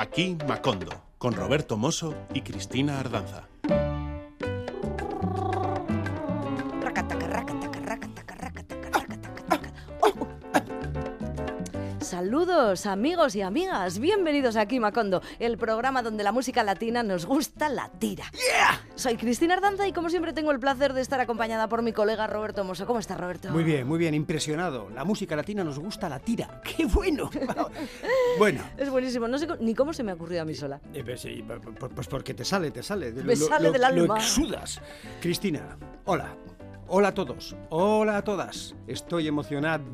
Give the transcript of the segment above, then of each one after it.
Aquí Macondo, con Roberto Mosso y Cristina Ardanza. Saludos amigos y amigas, bienvenidos aquí Macondo, el programa donde la música latina nos gusta la tira. Soy Cristina Ardanza y como siempre tengo el placer de estar acompañada por mi colega Roberto Mosso. ¿Cómo estás Roberto? Muy bien, muy bien, impresionado. La música latina nos gusta la tira. ¡Qué bueno! bueno. Es buenísimo, no sé ni cómo se me ha ocurrido a mí sola. Eh, pues, sí, pues porque te sale, te sale. Me sale del alma. Lo exudas. Cristina, hola. Hola a todos, hola a todas. Estoy emocionado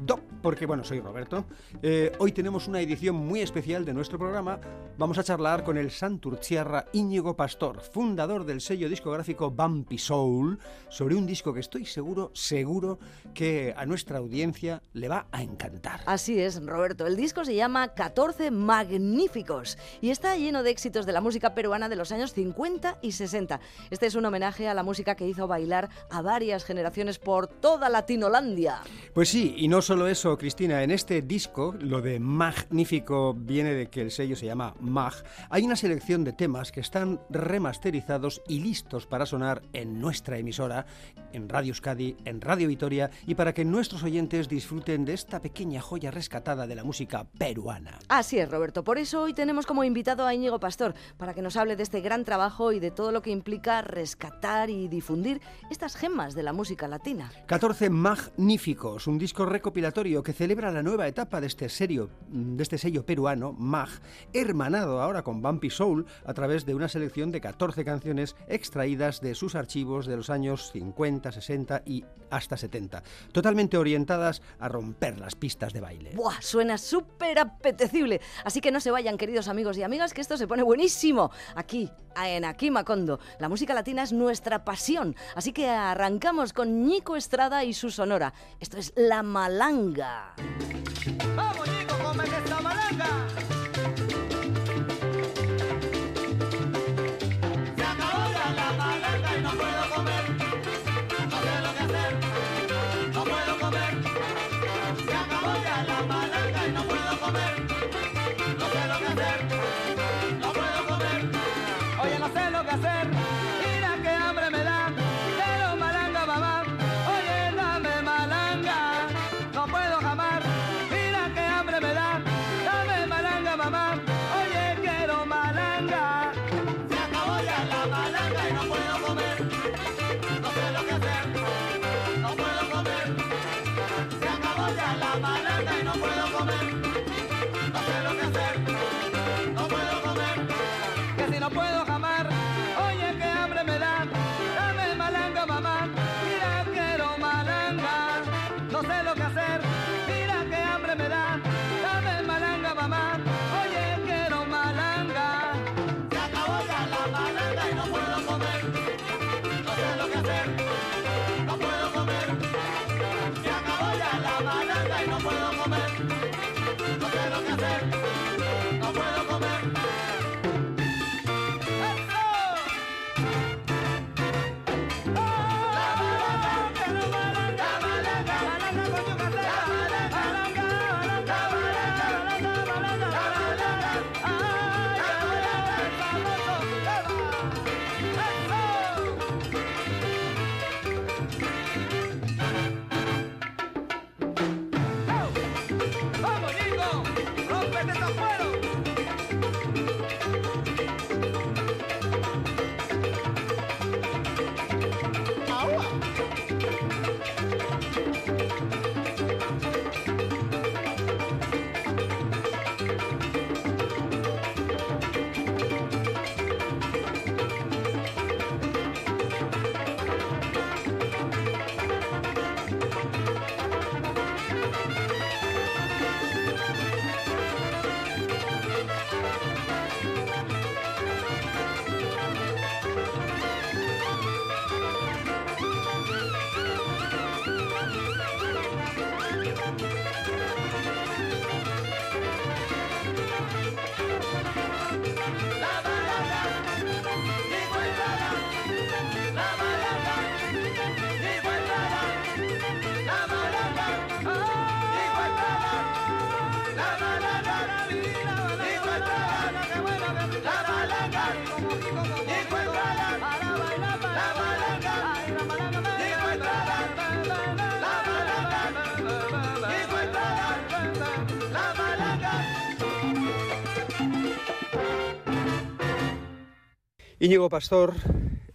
porque, bueno, soy Roberto. Eh, hoy tenemos una edición muy especial de nuestro programa. Vamos a charlar con el Santurciarra Íñigo Pastor, fundador del sello discográfico Bumpy Soul, sobre un disco que estoy seguro, seguro que a nuestra audiencia le va a encantar. Así es, Roberto. El disco se llama 14 Magníficos y está lleno de éxitos de la música peruana de los años 50 y 60. Este es un homenaje a la música que hizo bailar a varias generaciones por toda Latinolandia. Pues sí, y no solo eso, Cristina, en este disco, lo de magnífico viene de que el sello se llama Mag, hay una selección de temas que están remasterizados y listos para sonar en nuestra emisora, en Radio Euskadi, en Radio Vitoria, y para que nuestros oyentes disfruten de esta pequeña joya rescatada de la música peruana. Así es, Roberto. Por eso hoy tenemos como invitado a Íñigo Pastor, para que nos hable de este gran trabajo y de todo lo que implica rescatar y difundir estas gemas de la música latina. 14 Magníficos, un disco recopilatorio que celebra la nueva etapa de este, serio, de este sello peruano, Mag, hermanado ahora con Bumpy Soul a través de una selección de 14 canciones extraídas de sus archivos de los años 50, 60 y hasta 70, totalmente orientadas a romper las pistas de baile. ¡Buah! Suena súper apetecible. Así que no se vayan, queridos amigos y amigas, que esto se pone buenísimo. Aquí, en Aquí Macondo. La música latina es nuestra pasión. Así que arrancamos con Nico Estrada y su sonora. Esto es La Malanga. ¡Vamos, Nico, cómete esta malanga! La malanga Íñigo Pastor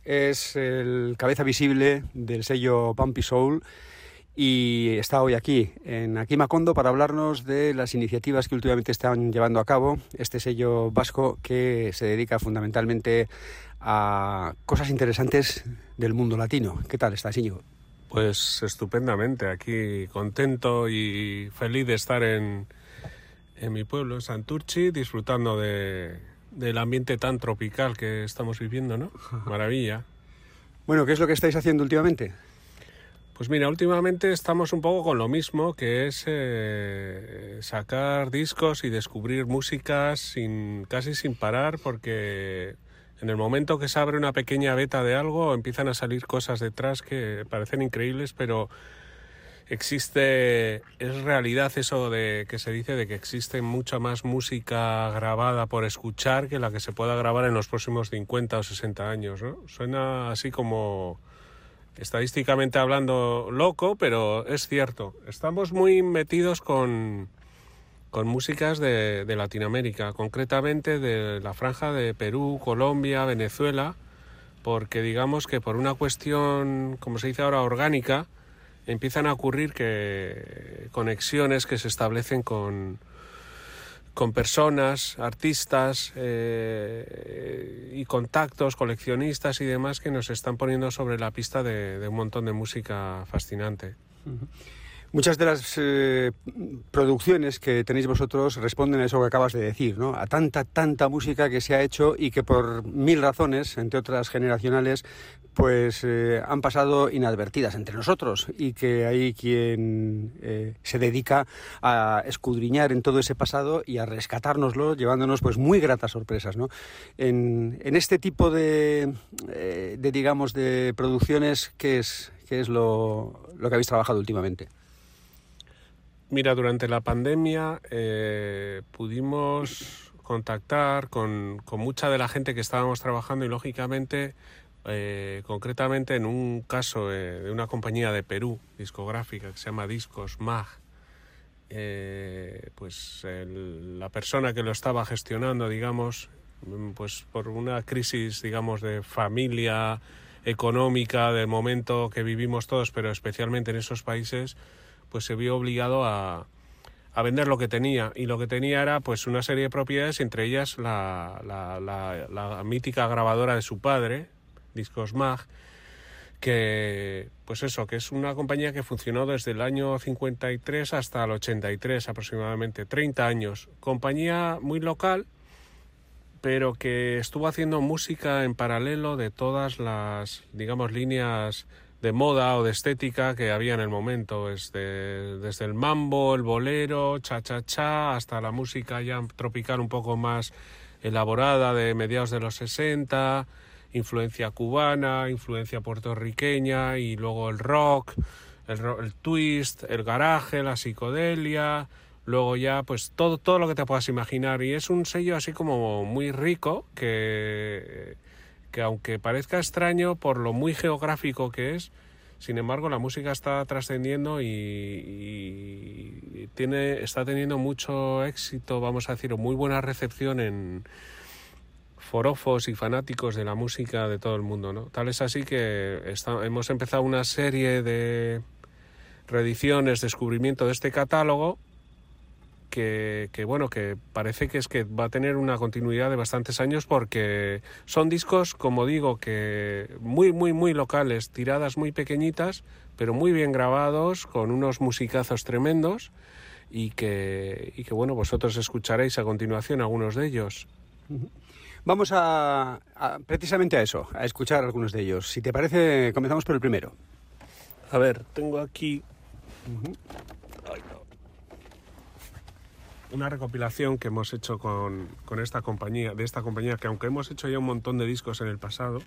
es el cabeza visible del sello Bumpy Soul y está hoy aquí, en Aquí Macondo, para hablarnos de las iniciativas que últimamente están llevando a cabo este sello vasco que se dedica fundamentalmente a cosas interesantes del mundo latino. ¿Qué tal estás, Íñigo? Pues estupendamente, aquí contento y feliz de estar en, en mi pueblo, en Santurchi, disfrutando de, del ambiente tan tropical que estamos viviendo, ¿no? Maravilla. Bueno, ¿qué es lo que estáis haciendo últimamente? Pues mira, últimamente estamos un poco con lo mismo, que es eh, sacar discos y descubrir músicas sin, casi sin parar, porque en el momento que se abre una pequeña beta de algo empiezan a salir cosas detrás que parecen increíbles, pero existe, es realidad eso de que se dice de que existe mucha más música grabada por escuchar que la que se pueda grabar en los próximos 50 o 60 años. Suena así como estadísticamente hablando loco, pero es cierto. Estamos muy metidos con, con músicas de, de Latinoamérica, concretamente de la franja de Perú, Colombia, Venezuela, porque digamos que por una cuestión, como se dice ahora, orgánica, empiezan a ocurrir que conexiones que se establecen con, con personas, artistas eh, y contactos, coleccionistas y demás que nos están poniendo sobre la pista de, de un montón de música fascinante. Muchas de las eh, producciones que tenéis vosotros responden a eso que acabas de decir, ¿no? A tanta, tanta música que se ha hecho y que por mil razones, entre otras generacionales, pues eh, han pasado inadvertidas entre nosotros y que hay quien eh, se dedica a escudriñar en todo ese pasado y a rescatárnoslo, llevándonos pues muy gratas sorpresas, ¿no? En, en este tipo de, eh, de, digamos, de producciones, ¿qué es, qué es lo, lo que habéis trabajado últimamente? Mira, durante la pandemia eh, pudimos contactar con, con, mucha de la gente que estábamos trabajando y lógicamente, eh, concretamente en un caso eh, de una compañía de Perú, discográfica, que se llama Discos Mag, eh, pues el, la persona que lo estaba gestionando, digamos, pues por una crisis, digamos, de familia económica, del momento que vivimos todos, pero especialmente en esos países, pues se vio obligado a, a, vender lo que tenía. Y lo que tenía era pues una serie de propiedades entre ellas la, la, mítica grabadora de su padre Discos Mag que pues eso que es una compañía que funcionó desde el año 53 hasta el 83 aproximadamente 30 años. Compañía muy local pero que estuvo haciendo música en paralelo de todas las digamos líneas de moda o de estética que había en el momento, desde, desde el mambo, el bolero, cha-cha-cha, hasta la música ya tropical un poco más elaborada de mediados de los 60, influencia cubana, influencia puertorriqueña y luego el rock, el, el twist, el garaje, la psicodelia, luego ya pues todo, todo lo que te puedas imaginar. Y es un sello así como muy rico que que aunque parezca extraño por lo muy geográfico que es, sin embargo la música está trascendiendo y, tiene, está teniendo mucho éxito, vamos a decir, muy buena recepción en forofos y fanáticos de la música de todo el mundo. ¿no? Tal es así que hemos empezado una serie de reediciones, descubrimiento de este catálogo que, que, bueno, que parece que es que va a tener una continuidad de bastantes años porque son discos, como digo, que muy, muy, muy locales, tiradas muy pequeñitas, pero muy bien grabados, con unos musicazos tremendos y que, y que bueno, vosotros escucharéis a continuación algunos de ellos. Vamos a, a, precisamente a eso, a escuchar algunos de ellos. Si te parece, comenzamos por el primero. A ver, tengo aquí... Uh -huh una recopilación que hemos hecho con, con, esta compañía, de esta compañía, que aunque hemos hecho ya un montón de discos en el pasado,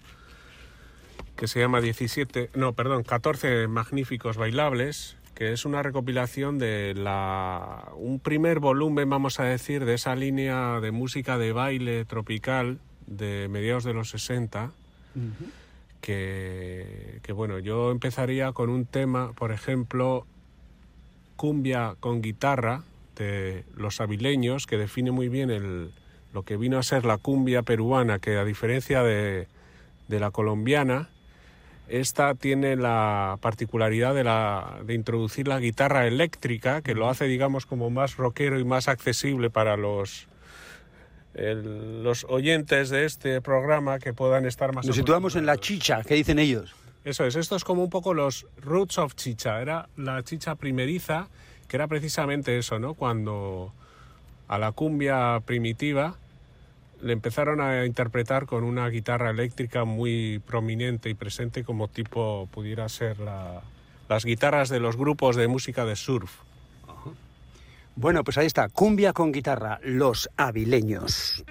que se llama 17, no, perdón, 14 magníficos bailables, que es una recopilación de la un primer volumen, vamos a decir, de esa línea de música de baile tropical de mediados de los 60. Uh -huh. que, que bueno, yo empezaría con un tema, por ejemplo, cumbia con guitarra, de los avileños, que define muy bien el, lo que vino a ser la cumbia peruana, que a diferencia de, de la colombiana, esta tiene la particularidad de, la, de introducir la guitarra eléctrica, que lo hace, digamos, como más rockero y más accesible para los, el- los oyentes de este programa que puedan estar más Nos situamos en la chicha, ¿qué dicen ellos? Eso es, esto es como un poco los roots of chicha. Era la chicha primeriza, que era precisamente eso, ¿no? Cuando a la cumbia primitiva le empezaron a interpretar con una guitarra eléctrica muy prominente y presente como tipo pudiera ser la- las guitarras de los grupos de música de surf. Bueno, pues ahí está, cumbia con guitarra, los avileños.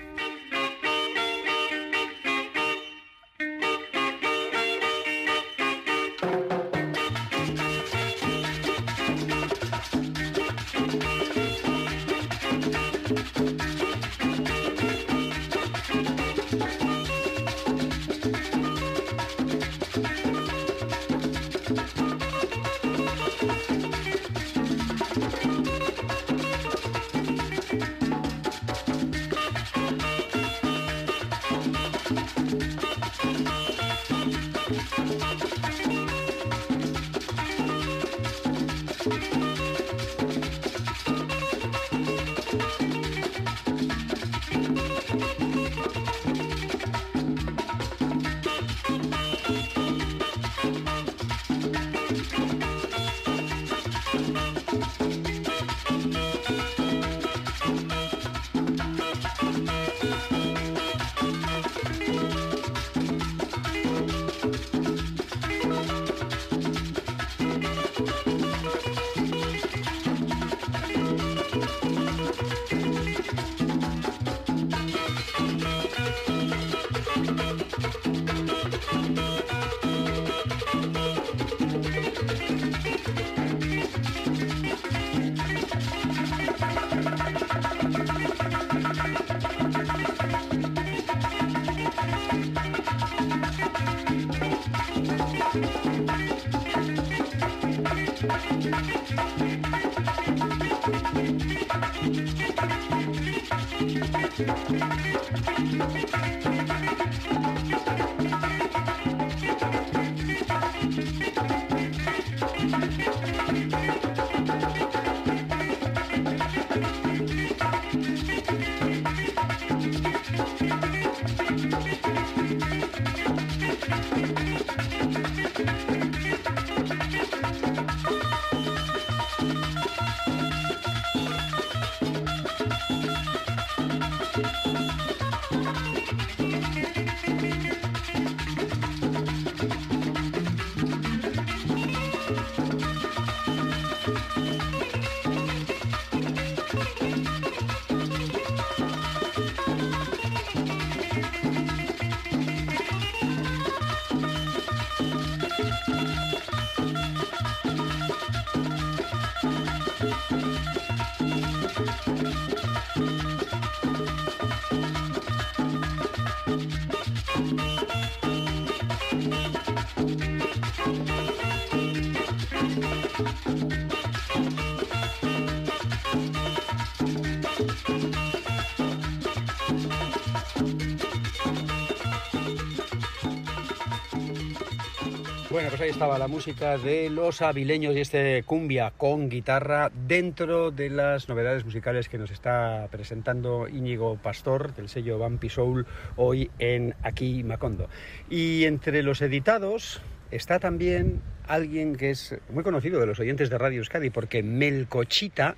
Bueno, pues ahí estaba la música de los avileños y este cumbia con guitarra dentro de las novedades musicales que nos está presentando Íñigo Pastor del sello Vampi Soul hoy en Aquí Macondo. Y entre los editados está también alguien que es muy conocido de los oyentes de Radio Euskadi porque Melcochita,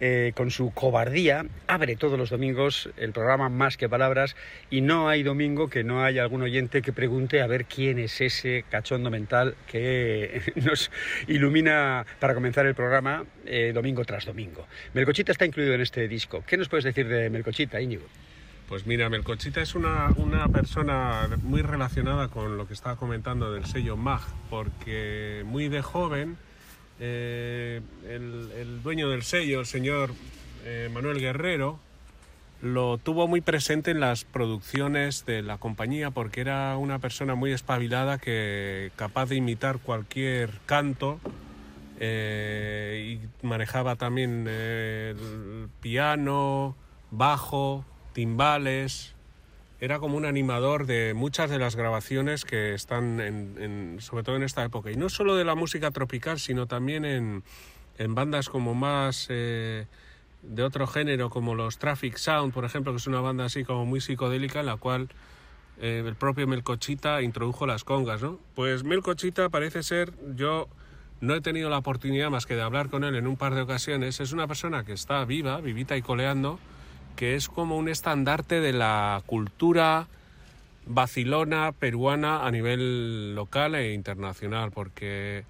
eh, con su cobardía, abre todos los domingos el programa Más que Palabras y no hay domingo que no haya algún oyente que pregunte a ver quién es ese cachondo mental que nos ilumina para comenzar el programa eh, domingo tras domingo. Melcochita está incluido en este disco. ¿Qué nos puedes decir de Melcochita, Íñigo? Pues mira, Melcochita es una, una persona muy relacionada con lo que estaba comentando del sello MAG, porque muy de joven eh, el, el dueño del sello, el señor eh, Manuel Guerrero, lo tuvo muy presente en las producciones de la compañía porque era una persona muy espabilada que capaz de imitar cualquier canto eh, y manejaba también el piano, bajo, timbales era como un animador de muchas de las grabaciones que están, sobre todo en esta época. Y no solo de la música tropical, sino también en, en bandas como más eh, de otro género, como los Traffic Sound, por ejemplo, que es una banda así como muy psicodélica, en la cual eh, el propio Melcochita introdujo las congas, ¿no? Pues Melcochita parece ser, yo no he tenido la oportunidad más que de hablar con él en un par de ocasiones, es una persona que está viva, vivita y coleando, que es como un estandarte de la cultura vacilona peruana a nivel local e internacional, porque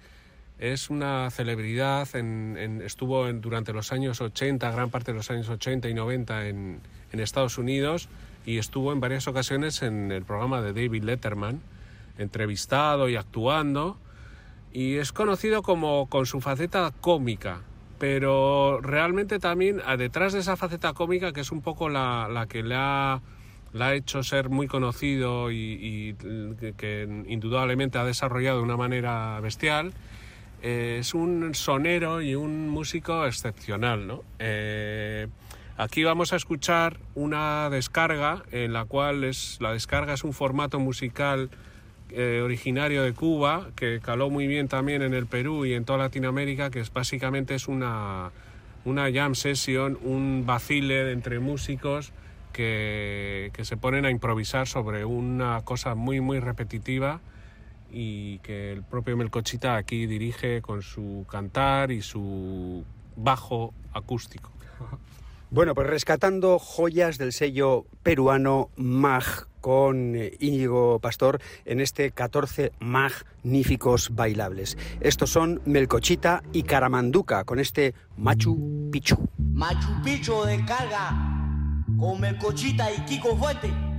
es una celebridad, estuvo durante los años 80, gran parte de los años 80 y 90 en, en Estados Unidos y estuvo en varias ocasiones en el programa de David Letterman, entrevistado y actuando, y es conocido como con su faceta cómica, pero realmente también detrás de esa faceta cómica, que es un poco la, la que le ha, le ha hecho ser muy conocido y, que indudablemente ha desarrollado de una manera bestial, eh, es un sonero y un músico excepcional, ¿no? Eh, aquí vamos a escuchar una descarga en la cual es la descarga es un formato musical eh, originario de Cuba que caló muy bien también en el Perú y en toda Latinoamérica, que es básicamente es una una jam session, un vacile entre músicos que, que se ponen a improvisar sobre una cosa muy muy repetitiva y que el propio Melcochita aquí dirige con su cantar y su bajo acústico. Bueno, pues rescatando joyas del sello peruano MAG con eh, Íñigo Pastor en este 14 magníficos bailables. Estos son Melcochita y Caramanduca con este Machu Picchu. Machu Picchu descarga con Melcochita y Kiko Fuente.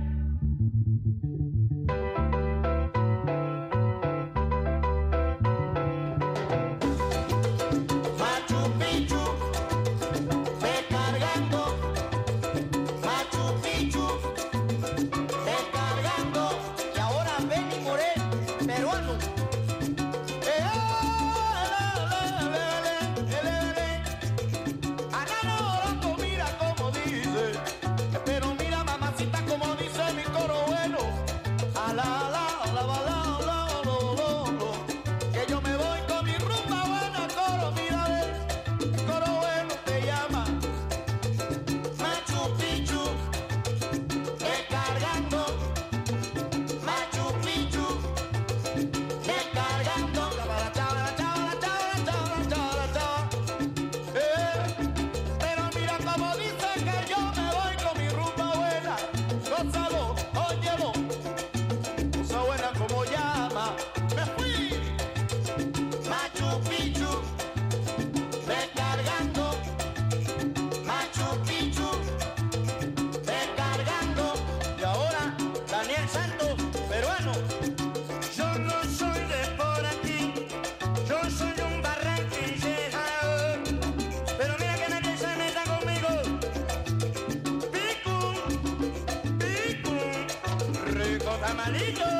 Rico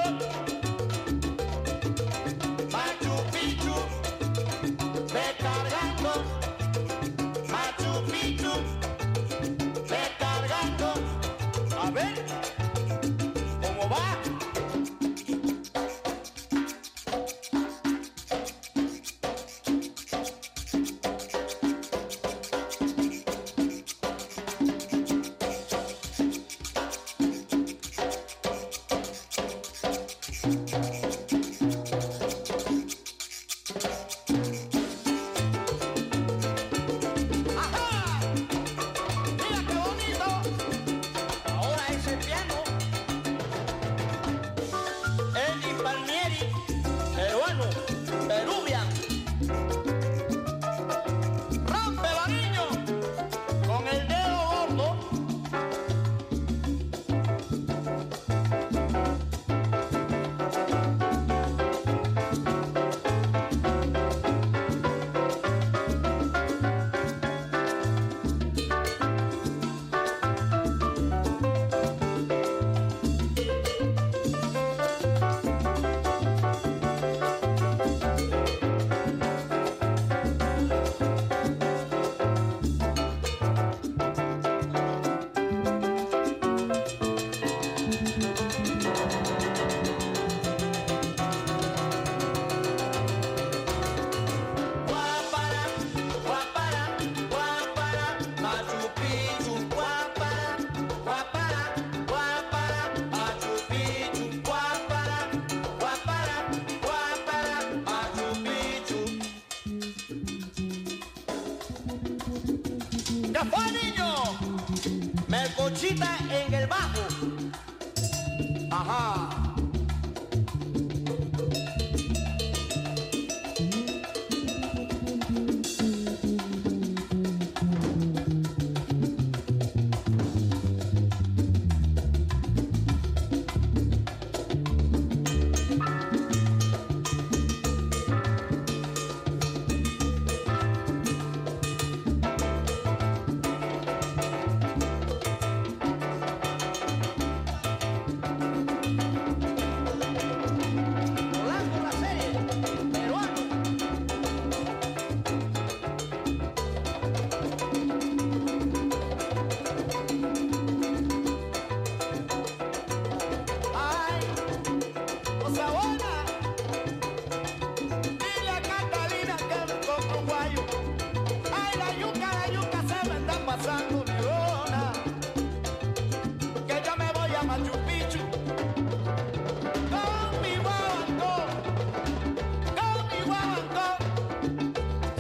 alt. Niño. Melcochita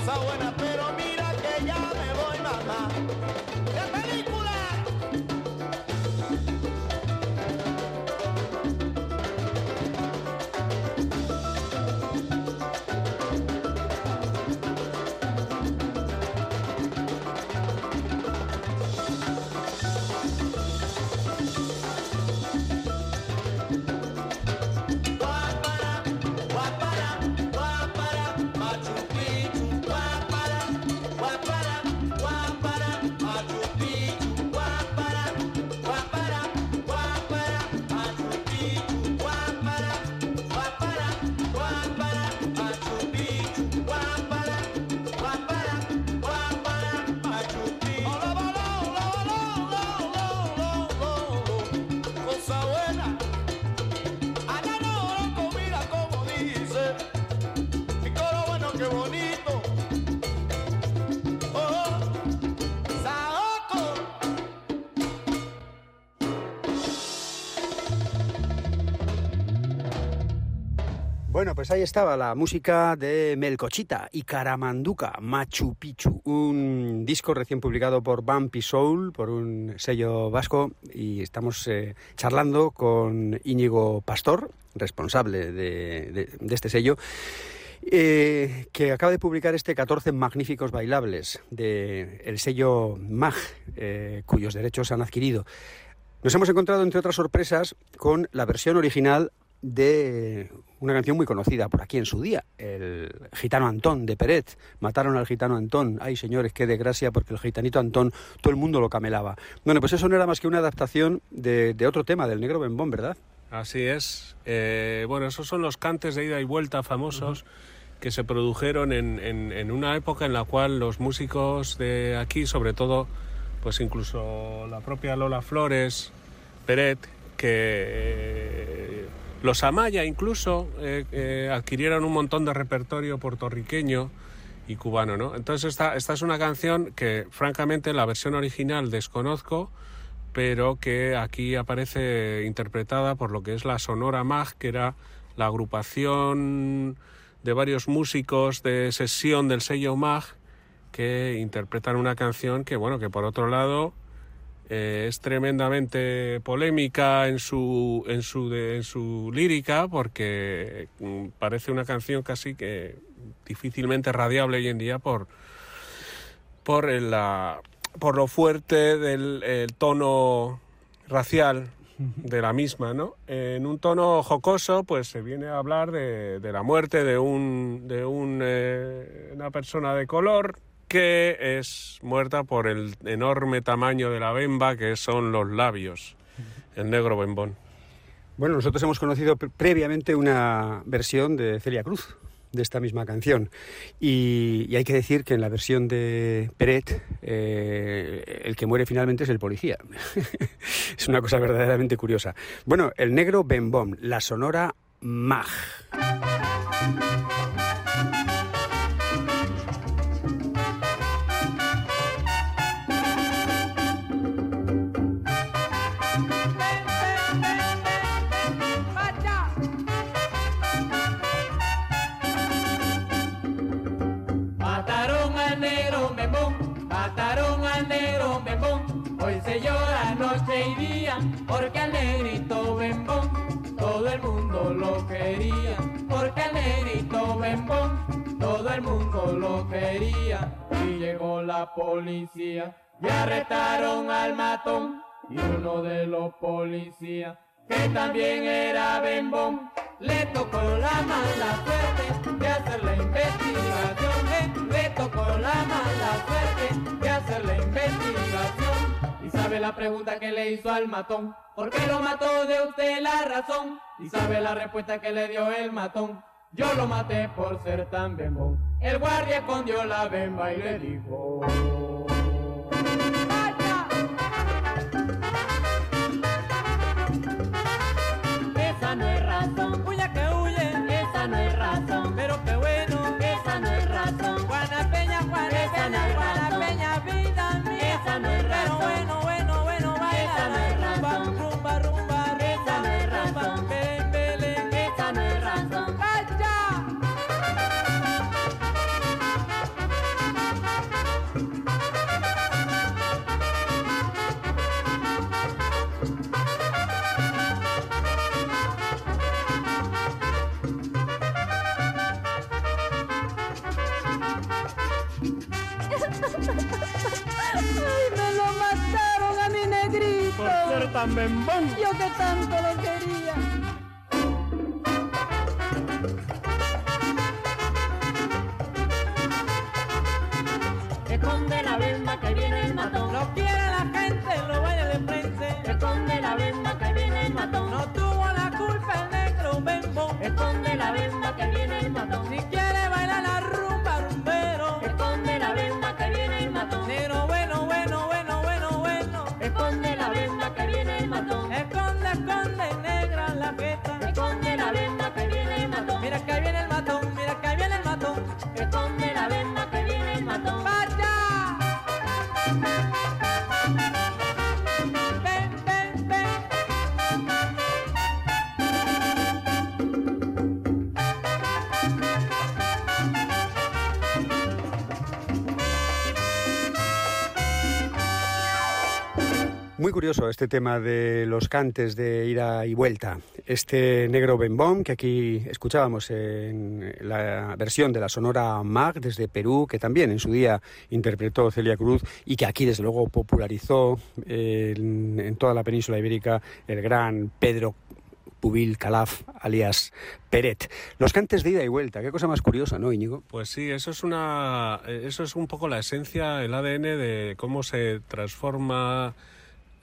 Esa buena, Bueno, pues ahí estaba la música de Melcochita y Caramanduca, Machu Picchu, un disco recién publicado por Bumpy Soul, por un sello vasco, y estamos eh, charlando con Íñigo Pastor, responsable de, este sello, eh, que acaba de publicar este 14 magníficos bailables del sello MAG, eh, cuyos derechos han adquirido. Nos hemos encontrado, entre otras sorpresas, con la versión original de una canción muy conocida por aquí en su día, el gitano Antón de Peret. Mataron al gitano Antón. Ay, señores, qué desgracia, porque el gitanito Antón todo el mundo lo camelaba. Bueno, pues eso no era más que una adaptación de, de otro tema, del negro bembón, ¿verdad? Así es. Eh, bueno, esos son los cantes de ida y vuelta famosos que se produjeron en, en- en una época en la cual los músicos de aquí, sobre todo, pues incluso la propia Lola Flores, Peret, que eh, los Amaya incluso eh, eh, adquirieron un montón de repertorio puertorriqueño y cubano, ¿no? Entonces esta, esta es una canción que francamente la versión original desconozco, pero que aquí aparece interpretada por lo que es la Sonora Mag, que era la agrupación de varios músicos de sesión del sello Mag que interpretan una canción que, bueno, que por otro lado eh, es tremendamente polémica en su, en su, en su lírica porque mm, parece una canción casi que difícilmente radiable hoy en día por, por, la, por lo fuerte del el tono racial de la misma, ¿no? En un tono jocoso, pues se viene a hablar de, de la muerte de un de un, eh, una persona de color que es muerta por el enorme tamaño de la bemba que son los labios, el negro bembón. Bueno, nosotros hemos conocido pre- previamente una versión de Celia Cruz de esta misma canción. Y, hay que decir que en la versión de Peret, eh, el que muere finalmente es el policía. es una cosa verdaderamente curiosa. Bueno, el negro Bembom, la sonora Mag. Porque al negrito bembón todo el mundo lo quería. Porque al negrito bembón todo el mundo lo quería. Y llegó la policía y arrestaron al matón y uno de los policías que también era bembón le tocó la mala suerte de hacer la investigación, eh, le tocó la mala suerte de hacer la investigación. Sabe la pregunta que le hizo al matón, ¿por qué lo mató de usted la razón? Y sabe la respuesta que le dio el matón, yo lo maté por ser tan bembón. El guardia escondió la bemba y le dijo... ¡Ay, me lo mataron a mi negrito! Por ser tan bembón. Yo que tanto lo quería. Curioso este tema de los cantes de ida y vuelta. Este negro bembón que aquí escuchábamos en la versión de la Sonora Mag desde Perú, que también en su día interpretó Celia Cruz y que aquí desde luego popularizó en, en toda la península ibérica el gran Pedro Pubil Calaf, alias Peret. Los cantes de ida y vuelta, qué cosa más curiosa, ¿no, Íñigo? Pues sí, eso es una, eso es un poco la esencia, el ADN de cómo se transforma,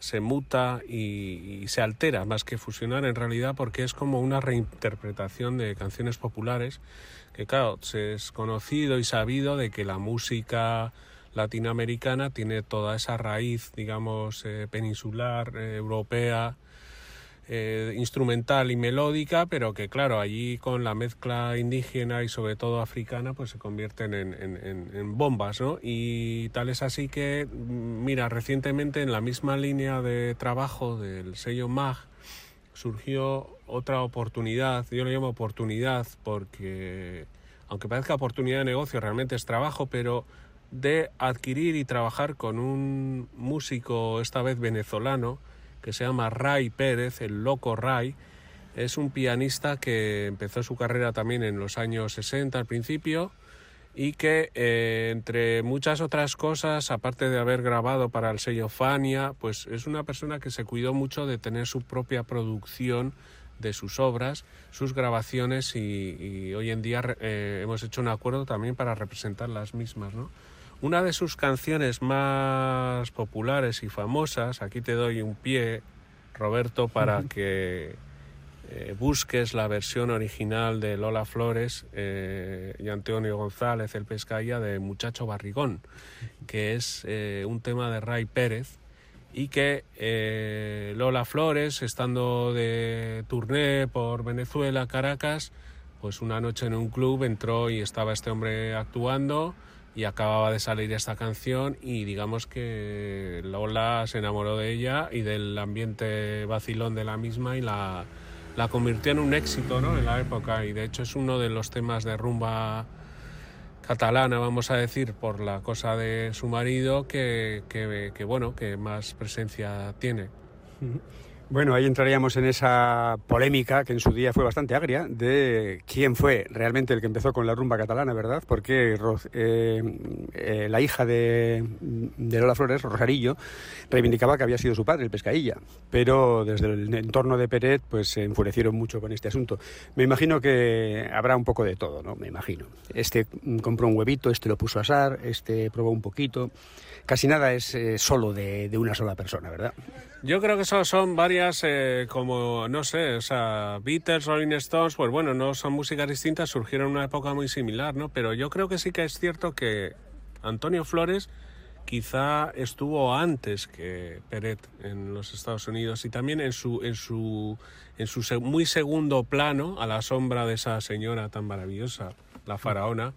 se muta y, y se altera más que fusionar en realidad, porque es como una reinterpretación de canciones populares que claro, es conocido y sabido de que la música latinoamericana tiene toda esa raíz, digamos, eh, peninsular, eh, europea, eh, instrumental y melódica, pero que claro, allí con la mezcla indígena y sobre todo africana, pues se convierten en, en- en- bombas, ¿no? Y tal es así que, mm, mira, recientemente en la misma línea de trabajo del sello MAG surgió otra oportunidad, yo lo llamo oportunidad porque, aunque parezca oportunidad de negocio, realmente es trabajo, pero de adquirir y trabajar con un músico, esta vez venezolano, que se llama Ray Pérez, el loco Ray. Es un pianista que empezó su carrera también en los años 60 al principio y que eh, entre muchas otras cosas, aparte de haber grabado para el sello Fania, pues es una persona que se cuidó mucho de tener su propia producción de sus obras, sus grabaciones y, hoy en día eh, hemos hecho un acuerdo también para representar las mismas, ¿no? Una de sus canciones más populares y famosas, aquí te doy un pie, Roberto, para que eh, busques la versión original de Lola Flores eh, y Antonio González, el Pescaya, de Muchacho Barrigón, que es eh, un tema de Ray Pérez y que Lola Flores, estando de turné por Venezuela, Caracas, pues una noche en un club entró y estaba este hombre actuando y acababa de salir esta canción y digamos que Lola se enamoró de ella y del ambiente vacilón de la misma y la, la convirtió en un éxito ¿no? en la época y de hecho es uno de los temas de rumba catalana, vamos a decir, por la cosa de su marido, que, que, que, bueno, que más presencia tiene. Bueno, ahí entraríamos en esa polémica que en su día fue bastante agria de quién fue realmente el que empezó con la rumba catalana, ¿verdad? Porque eh, eh, la hija de, de Lola Flores, Rosarillo, reivindicaba que había sido su padre, el Pescailla. Pero desde el entorno de Peret, pues se enfurecieron mucho con este asunto. Me imagino que habrá un poco de todo, ¿no? Me imagino. Este mm, compró un huevito, este lo puso a asar, este probó un poquito. Casi nada es eh, solo de, una sola persona, ¿verdad? Yo creo que eso son varias, eh, como, no sé, o sea, Beatles, Rolling Stones, pues bueno, no son músicas distintas, surgieron en una época muy similar, ¿no? Pero yo creo que sí que es cierto que Antonio Flores quizá estuvo antes que Peret en los Estados Unidos y también en su, en su, en su muy segundo plano, a la sombra de esa señora tan maravillosa, la faraona,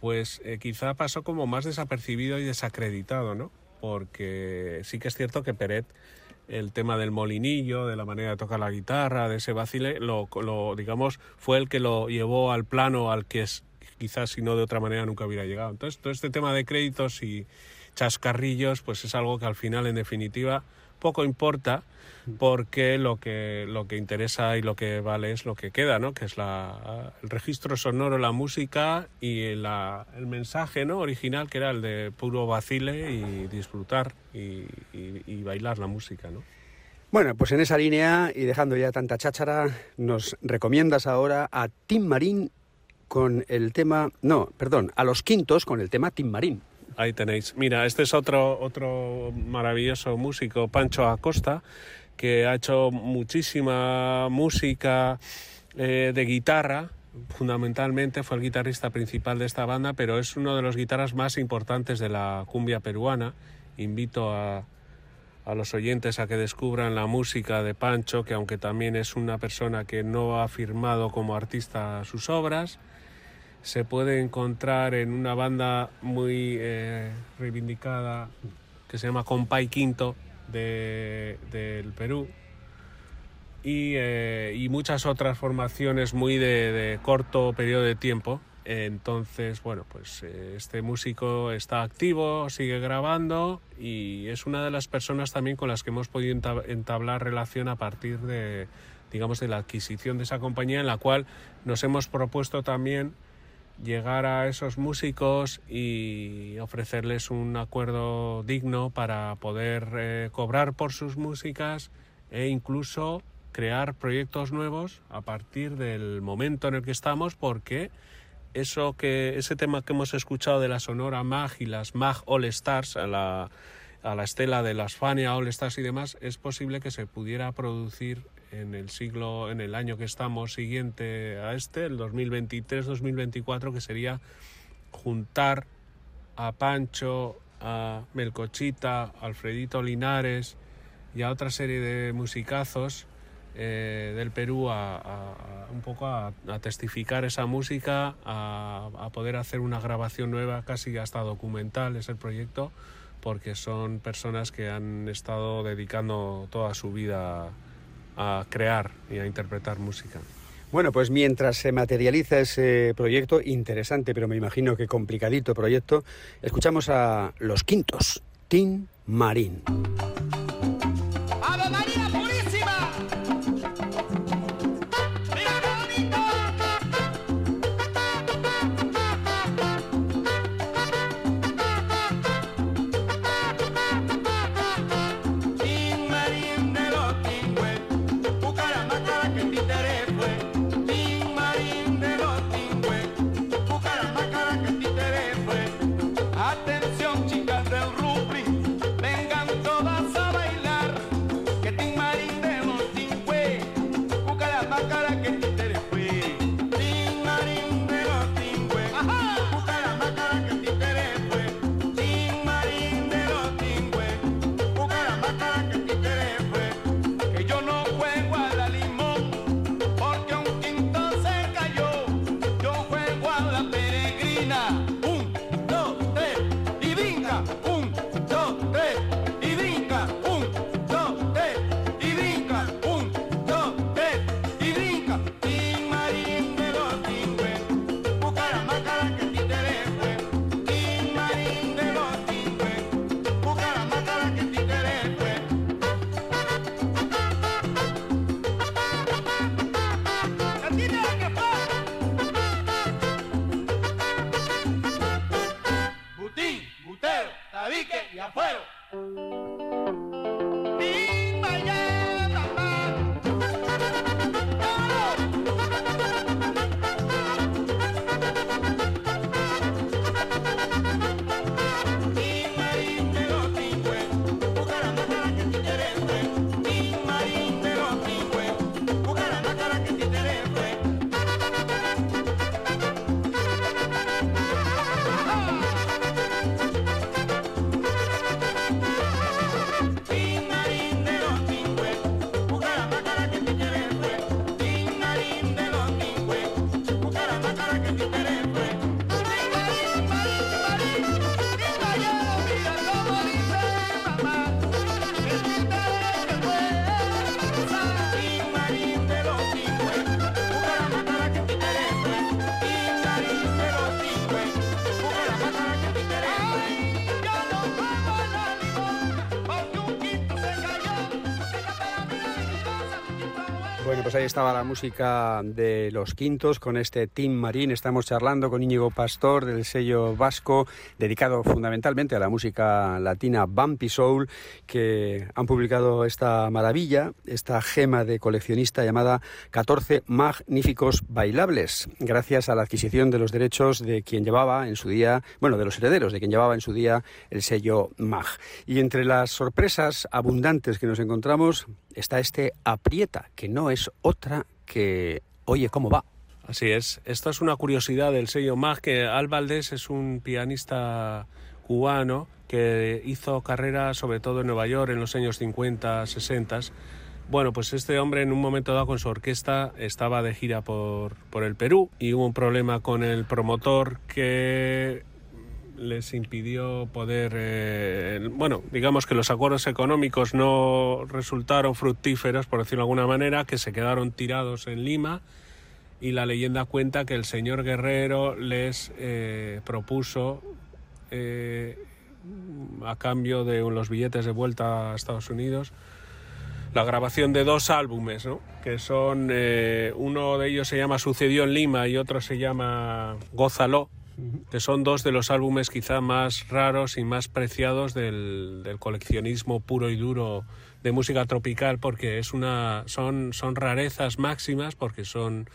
pues eh, quizá pasó como más desapercibido y desacreditado, ¿no? Porque sí que es cierto que Peret el tema del molinillo, de la manera de tocar la guitarra, de ese vacile, lo, lo, digamos, fue el que lo llevó al plano al que es, quizás si no de otra manera nunca hubiera llegado. Entonces, todo este tema de créditos y chascarrillos, pues es algo que al final, en definitiva, poco importa, porque lo que, lo que interesa y lo que vale es lo que queda, ¿no? Que es la, el registro sonoro, la música y la, el mensaje, ¿no? Original, que era el de puro vacile y disfrutar y, bailar la música, ¿no? Bueno, pues en esa línea y dejando ya tanta cháchara, nos recomiendas ahora a Tim Marín con el tema, no, perdón, a los quintos con el tema Tim Marín. Ahí tenéis. Mira, este es otro, otro maravilloso músico, Pancho Acosta, que ha hecho muchísima música eh, de guitarra. Fundamentalmente fue el guitarrista principal de esta banda, pero es uno de los guitarras más importantes de la cumbia peruana. Invito a, a los oyentes a que descubran la música de Pancho, que aunque también es una persona que no ha firmado como artista sus obras, se puede encontrar en una banda muy eh, reivindicada que se llama Compay Quinto de- del Perú y, eh, y muchas otras formaciones muy de, de corto periodo de tiempo. Entonces, bueno, pues eh, este músico está activo, sigue grabando y es una de las personas también con las que hemos podido enta- entablar relación a partir de, digamos, de la adquisición de esa compañía en la cual nos hemos propuesto también llegar a esos músicos y ofrecerles un acuerdo digno para poder eh, cobrar por sus músicas e incluso crear proyectos nuevos a partir del momento en el que estamos porque eso que ese tema que hemos escuchado de la Sonora Mag y las Mag All Stars a la, a la estela de las Fania All Stars y demás es posible que se pudiera producir en el siglo en el año que estamos siguiente a este el 2023-2024 que sería juntar a Pancho a Melcochita Alfredito Linares y a otra serie de musicazos eh, del Perú a, a- a un poco a, a testificar esa música, a poder hacer una grabación nueva, casi hasta documental es el proyecto, porque son personas que han estado dedicando toda su vida a crear y a interpretar música. Bueno, pues mientras se materializa ese proyecto, interesante, pero me imagino que complicadito proyecto, escuchamos a los quintos, Tim Marín. Bueno, pues ahí estaba la música de Los Quintos con este Team Marín. Estamos charlando con Íñigo Pastor del sello vasco, dedicado fundamentalmente a la música latina Bumpy Soul, que han publicado esta maravilla, esta gema de coleccionista llamada 14 Magníficos Bailables, gracias a la adquisición de los derechos de quien llevaba en su día, bueno, de los herederos de quien llevaba en su día el sello MAG. Y entre las sorpresas abundantes que nos encontramos está este Aprieta, que no es otra que Oye cómo va. Así es. Esto es una curiosidad del sello MAG, que Al Valdés es un pianista cubano que hizo carrera sobre todo en Nueva York en los años 50, 60. Bueno, pues este hombre en un momento dado con su orquesta estaba de gira por, por el Perú y hubo un problema con el promotor que les impidió poder, eh, bueno, digamos que los acuerdos económicos no resultaron fructíferos, por decirlo de alguna manera, que se quedaron tirados en Lima y la leyenda cuenta que el señor Guerrero les eh, propuso, eh, a cambio de los billetes de vuelta a Estados Unidos, la grabación de dos álbumes, ¿no? que son, uno de ellos se llama Sucedió en Lima y otro se llama Gózalo, que son dos de los álbumes quizá más raros y más preciados del, del, coleccionismo puro y duro de música tropical porque es una son, son rarezas máximas porque son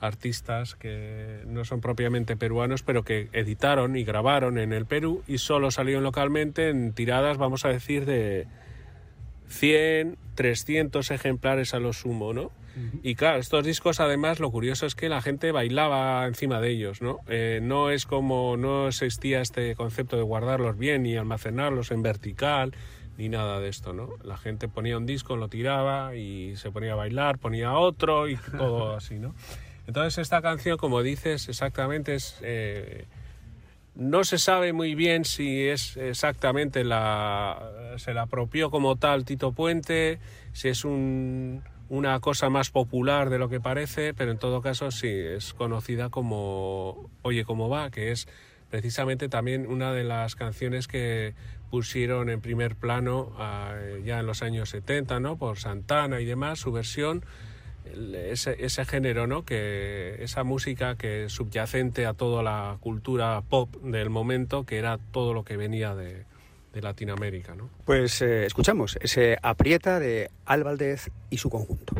artistas que no son propiamente peruanos pero que editaron y grabaron en el Perú y solo salieron localmente en tiradas vamos a decir de 100, 300 ejemplares a lo sumo, ¿no? Y claro, estos discos además lo curioso es que la gente bailaba encima de ellos, ¿no? Eh, no es como, no existía este concepto de guardarlos bien y almacenarlos en vertical, ni nada de esto, ¿no? La gente ponía un disco, lo tiraba y se ponía a bailar, ponía otro y todo así, ¿no? Entonces esta canción, como dices, exactamente es... Eh, no se sabe muy bien si es exactamente la... se la apropió como tal Tito Puente, si es un, una cosa más popular de lo que parece, pero en todo caso sí, es conocida como Oye cómo va, que es precisamente también una de las canciones que pusieron en primer plano uh, ya en los años 70, ¿no? Por Santana y demás, su versión, ese, ese género, ¿no? Que esa música que subyacente a toda la cultura pop del momento, que era todo lo que venía de, de Latinoamérica, ¿no? Pues eh, escuchamos ese Aprieta de Al Valdez y su conjunto.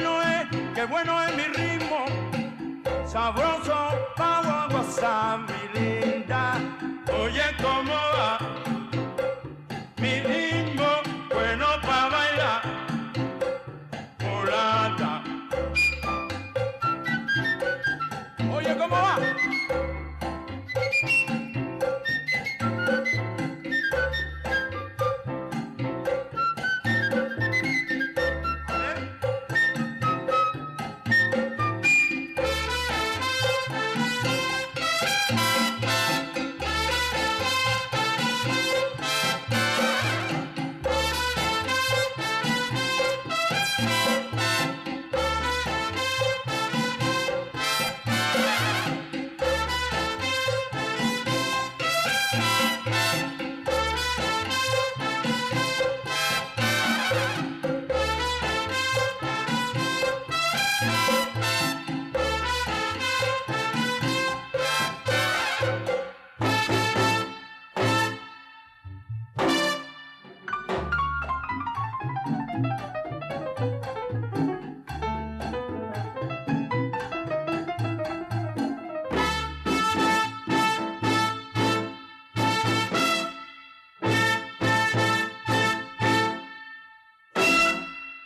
Bueno es, qué bueno es mi ritmo. Sabroso para gozar, mi linda. Oye cómo va.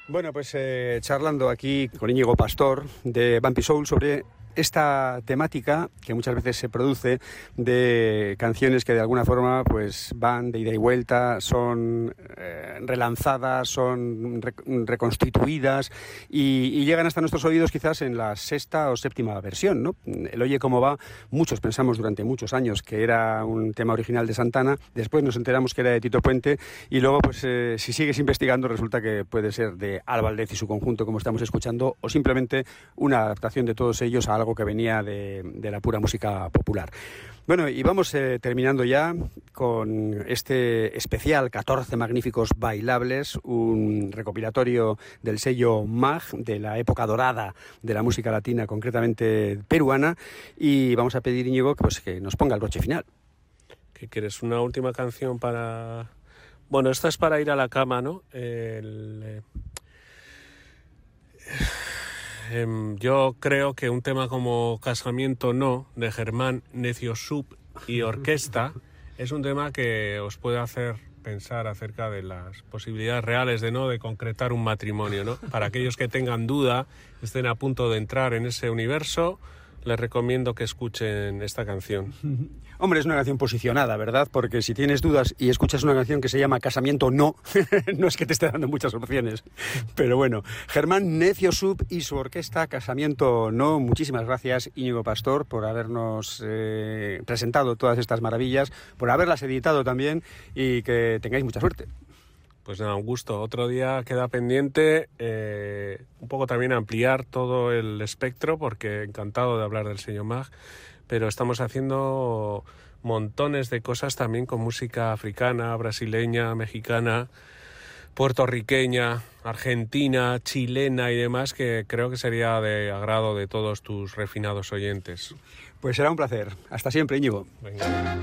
Bueno, pues eh, charlando aquí con Íñigo Pastor de Bumpy Soul sobre esta temática que muchas veces se produce de canciones que de alguna forma pues van de ida y vuelta, son eh, relanzadas, son re- reconstituidas y, llegan hasta nuestros oídos quizás en la sexta o séptima versión. ¿no? El Oye cómo va, muchos pensamos durante muchos años que era un tema original de Santana, después nos enteramos que era de Tito Puente y luego pues eh, si sigues investigando resulta que puede ser de Alba Valdez y su conjunto como estamos escuchando o simplemente una adaptación de todos ellos a algo que venía de, de la pura música popular. Bueno, y vamos eh, terminando ya con este especial 14 magníficos bailables, un recopilatorio del sello MAG de la época dorada de la música latina, concretamente peruana, y vamos a pedir Íñigo que, pues, que nos ponga el broche final. ¿Qué quieres? ¿Una última canción para...? Bueno, esta es para ir a la cama, ¿no? El, eh, yo creo que un tema como Casamiento No, de Germán Necio Sub y Orquesta, es un tema que os puede hacer pensar acerca de las posibilidades reales de no de concretar un matrimonio, ¿no? Para aquellos que tengan duda, estén a punto de entrar en ese universo, les recomiendo que escuchen esta canción. Hombre, es una canción posicionada, ¿verdad? Porque si tienes dudas y escuchas una canción que se llama Casamiento No, no es que te esté dando muchas opciones. Pero bueno, Germán Necio Sub y su orquesta Casamiento No, muchísimas gracias Íñigo Pastor por habernos eh, presentado todas estas maravillas, por haberlas editado también y que tengáis mucha suerte. Pues nada, un gusto. Otro día queda pendiente eh, un poco también ampliar todo el espectro, porque encantado de hablar del sello MAG, pero estamos haciendo montones de cosas también con música africana, brasileña, mexicana, puertorriqueña, argentina, chilena y demás, que creo que sería de agrado de todos tus refinados oyentes. Pues será un placer. Hasta siempre, Íñigo. Venga.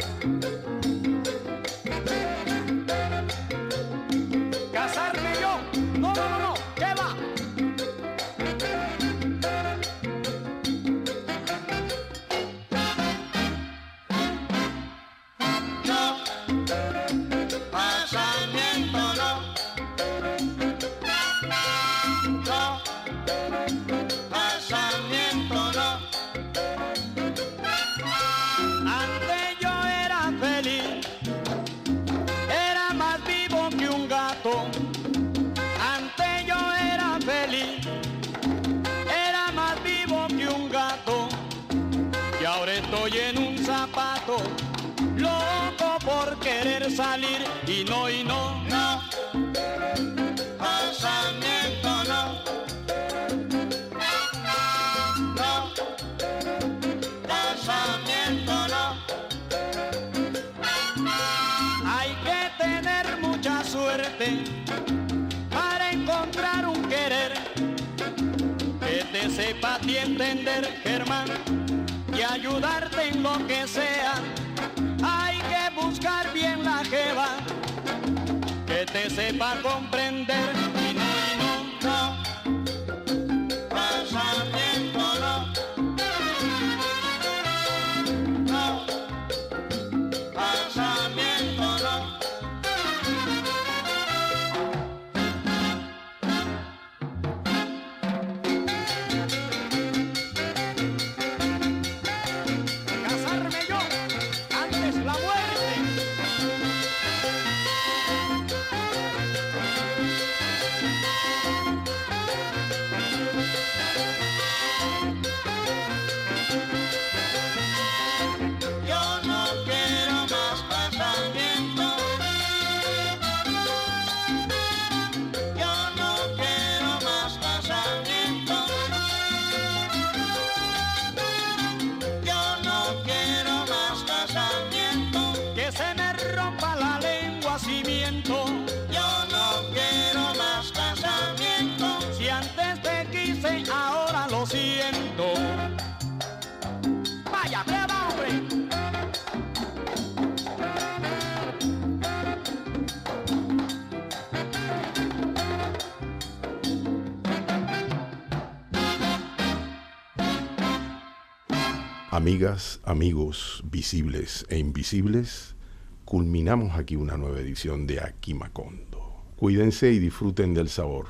Salir y no, y no, no. Casamiento no. No. Casamiento no. Hay que tener mucha suerte para encontrar un querer que te sepa a ti entender, Germán, y ayudarte en lo que sea. Te sepa comprender Amigas, amigos, visibles e invisibles, culminamos aquí una nueva edición de Aquí Macondo. Cuídense y disfruten del sabor.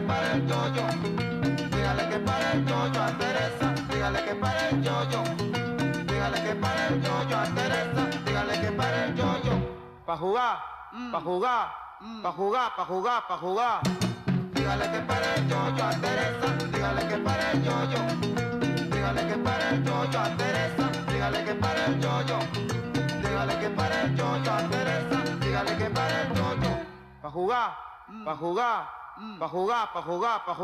para el yoyo, dígale que para el yoyo a Teresa, dígale que para el yoyo, dígale que para el yoyo a Teresa, dígale que para el yoyo. Pa jugar, pa jugar, pa jugar, pa jugar, pa jugar. Dígale que para el yoyo a Teresa, dígale que para el yoyo, dígale que para el yoyo a Teresa, dígale que para el yoyo, dígale que para el yoyo a Teresa, dígale que para el yoyo. Pa jugar, pa jugar pa jugar, pa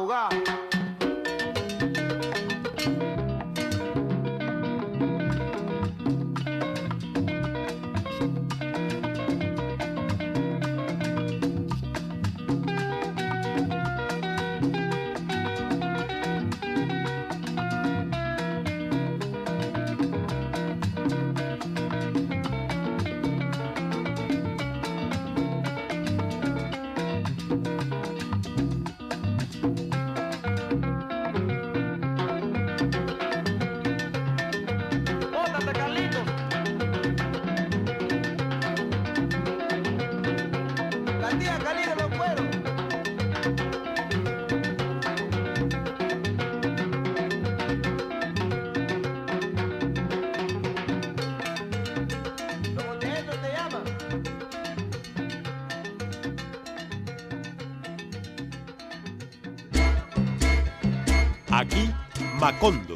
Macondo.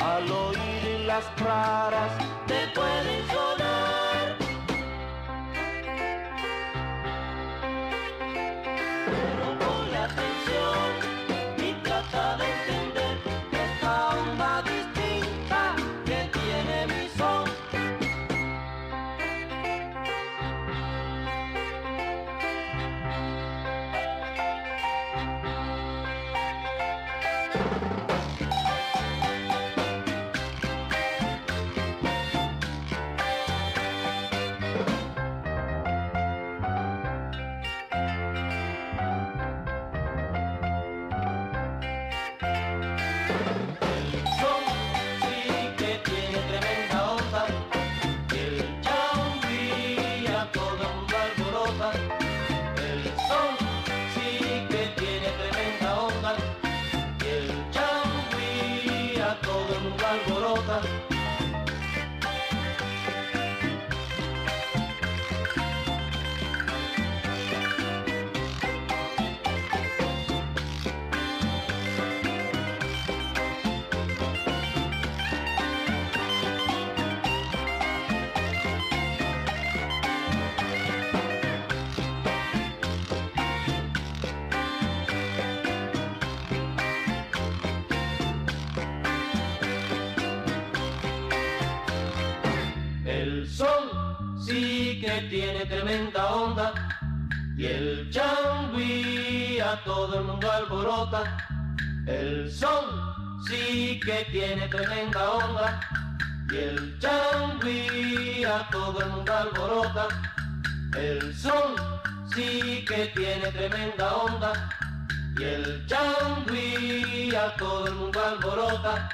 Al oír las raras tiene tremenda onda y el changui a todo el mundo alborota. El son sí que tiene tremenda onda y el changui a todo el mundo alborota. El son sí que tiene tremenda onda y el changui a todo el mundo alborota.